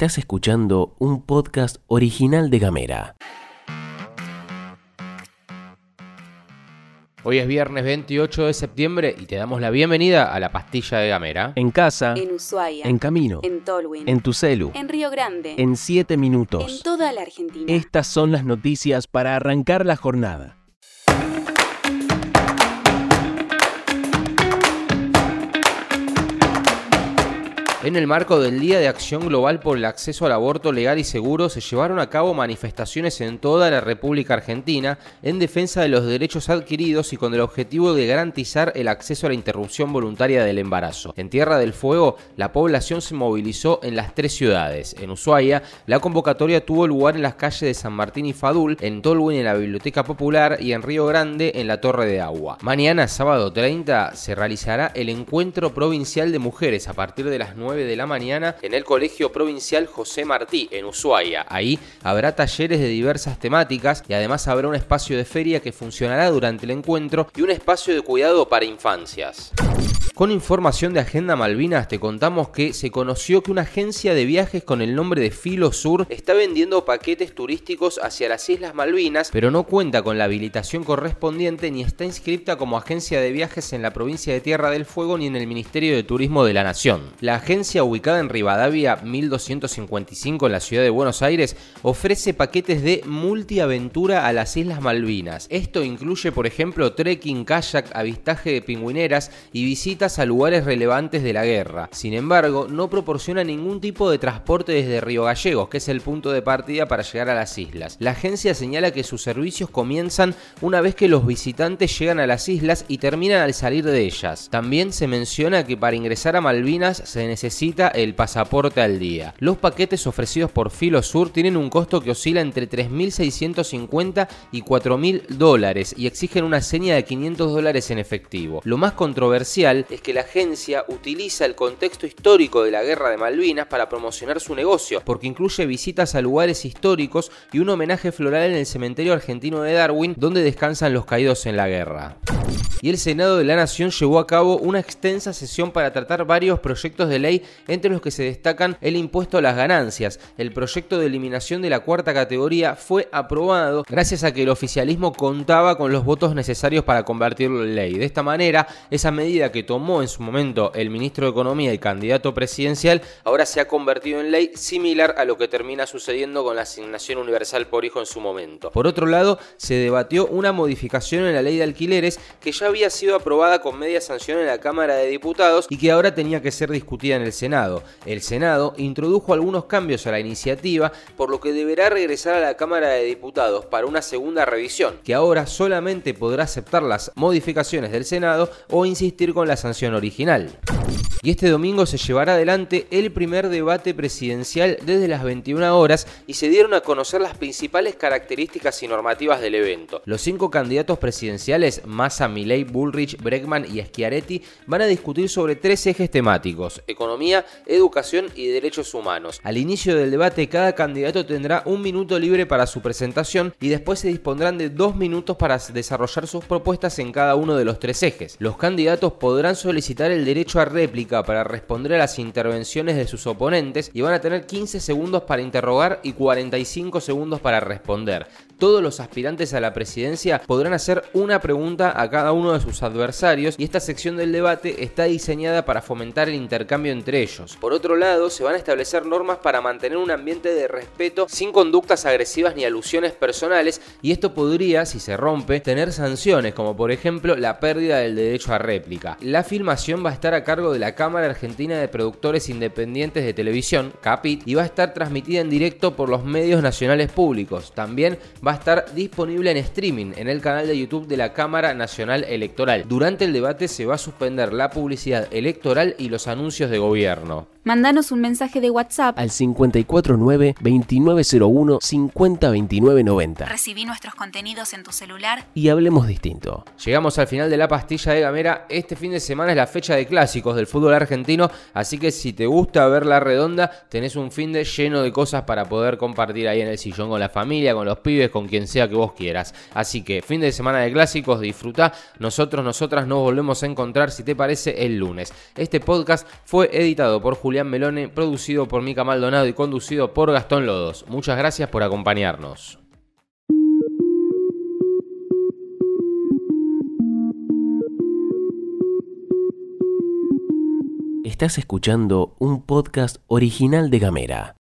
Estás escuchando un podcast original de Gamera. Hoy es viernes 28 de septiembre y te damos la bienvenida a la pastilla de Gamera. En casa, En Ushuaia. en camino, En Tolwyn. en tu celu, en Río Grande. en 7 en minutos. toda la Argentina. Estas son las noticias para arrancar la jornada. En el marco del Día de Acción Global por el Acceso al Aborto Legal y Seguro, se llevaron a cabo manifestaciones en toda la República Argentina en defensa de los derechos adquiridos y con el objetivo de garantizar el acceso a la interrupción voluntaria del embarazo. En Tierra del Fuego, la población se movilizó en las tres ciudades. En Ushuaia, la convocatoria tuvo lugar en las calles de San Martín y Fadul, en Tolwyn en la Biblioteca Popular y en Río Grande en la Torre de Agua. Mañana, sábado 30, se realizará el Encuentro Provincial de Mujeres a partir de las 9 de la mañana en el Colegio Provincial José Martí, en Ushuaia. Ahí habrá talleres de diversas temáticas y además habrá un espacio de feria que funcionará durante el encuentro y un espacio de cuidado para infancias. Con información de Agenda Malvinas te contamos que se conoció que una agencia de viajes con el nombre de Filo Sur está vendiendo paquetes turísticos hacia las Islas Malvinas, pero no cuenta con la habilitación correspondiente ni está inscripta como agencia de viajes en la provincia de Tierra del Fuego ni en el Ministerio de Turismo de la Nación. La agencia ubicada en Rivadavia 1255 en la ciudad de Buenos Aires ofrece paquetes de multiaventura a las Islas Malvinas. Esto incluye, por ejemplo, trekking, kayak, avistaje de pingüineras y visitas a lugares relevantes de la guerra. Sin embargo, no proporciona ningún tipo de transporte desde Río Gallegos, que es el punto de partida para llegar a las islas. La agencia señala que sus servicios comienzan una vez que los visitantes llegan a las islas y terminan al salir de ellas. También se menciona que para ingresar a Malvinas se necesita el pasaporte al día. Los paquetes ofrecidos por Filo Sur tienen un costo que oscila entre 3.650 y 4.000 dólares y exigen una seña de 500 dólares en efectivo. Lo más controversial es que la agencia utiliza el contexto histórico de la guerra de Malvinas para promocionar su negocio, porque incluye visitas a lugares históricos y un homenaje floral en el cementerio argentino de Darwin, donde descansan los caídos en la guerra y el Senado de la Nación llevó a cabo una extensa sesión para tratar varios proyectos de ley, entre los que se destacan el impuesto a las ganancias. El proyecto de eliminación de la cuarta categoría fue aprobado gracias a que el oficialismo contaba con los votos necesarios para convertirlo en ley. De esta manera, esa medida que tomó en su momento el ministro de Economía y candidato presidencial ahora se ha convertido en ley similar a lo que termina sucediendo con la asignación universal por hijo en su momento. Por otro lado, se debatió una modificación en la ley de alquileres que ya había sido aprobada con media sanción en la Cámara de Diputados y que ahora tenía que ser discutida en el Senado. El Senado introdujo algunos cambios a la iniciativa, por lo que deberá regresar a la Cámara de Diputados para una segunda revisión, que ahora solamente podrá aceptar las modificaciones del Senado o insistir con la sanción original. Y este domingo se llevará adelante el primer debate presidencial desde las 21 horas y se dieron a conocer las principales características y normativas del evento. Los cinco candidatos presidenciales, Massa, Milei, Bullrich, Bregman y Schiaretti, van a discutir sobre tres ejes temáticos, economía, educación y derechos humanos. Al inicio del debate, cada candidato tendrá un minuto libre para su presentación y después se dispondrán de dos minutos para desarrollar sus propuestas en cada uno de los tres ejes. Los candidatos podrán solicitar el derecho a réplica para responder a las intervenciones de sus oponentes y van a tener 15 segundos para interrogar y 45 segundos para responder. Todos los aspirantes a la presidencia podrán hacer una pregunta a cada uno de sus adversarios y esta sección del debate está diseñada para fomentar el intercambio entre ellos. Por otro lado, se van a establecer normas para mantener un ambiente de respeto sin conductas agresivas ni alusiones personales y esto podría, si se rompe, tener sanciones como por ejemplo la pérdida del derecho a réplica. La filmación va a estar a cargo de la Cámara Argentina de Productores Independientes de Televisión, CAPIT, y va a estar transmitida en directo por los medios nacionales públicos. También va a estar disponible en streaming en el canal de YouTube de la Cámara Nacional Electoral. Durante el debate se va a suspender la publicidad electoral y los anuncios de gobierno. Mandanos un mensaje de WhatsApp. Al 549-2901-502990. Recibí nuestros contenidos en tu celular. Y hablemos distinto. Llegamos al final de la pastilla de Gamera. Este fin de semana es la fecha de clásicos del fútbol argentino, así que si te gusta ver la redonda, tenés un fin de lleno de cosas para poder compartir ahí en el sillón con la familia, con los pibes, con quien sea que vos quieras. Así que fin de semana de clásicos, disfruta. Nosotros, nosotras nos volvemos a encontrar, si te parece, el lunes. Este podcast fue editado por Julio Julián Melone, producido por Mica Maldonado y conducido por Gastón Lodos. Muchas gracias por acompañarnos. Estás escuchando un podcast original de Gamera.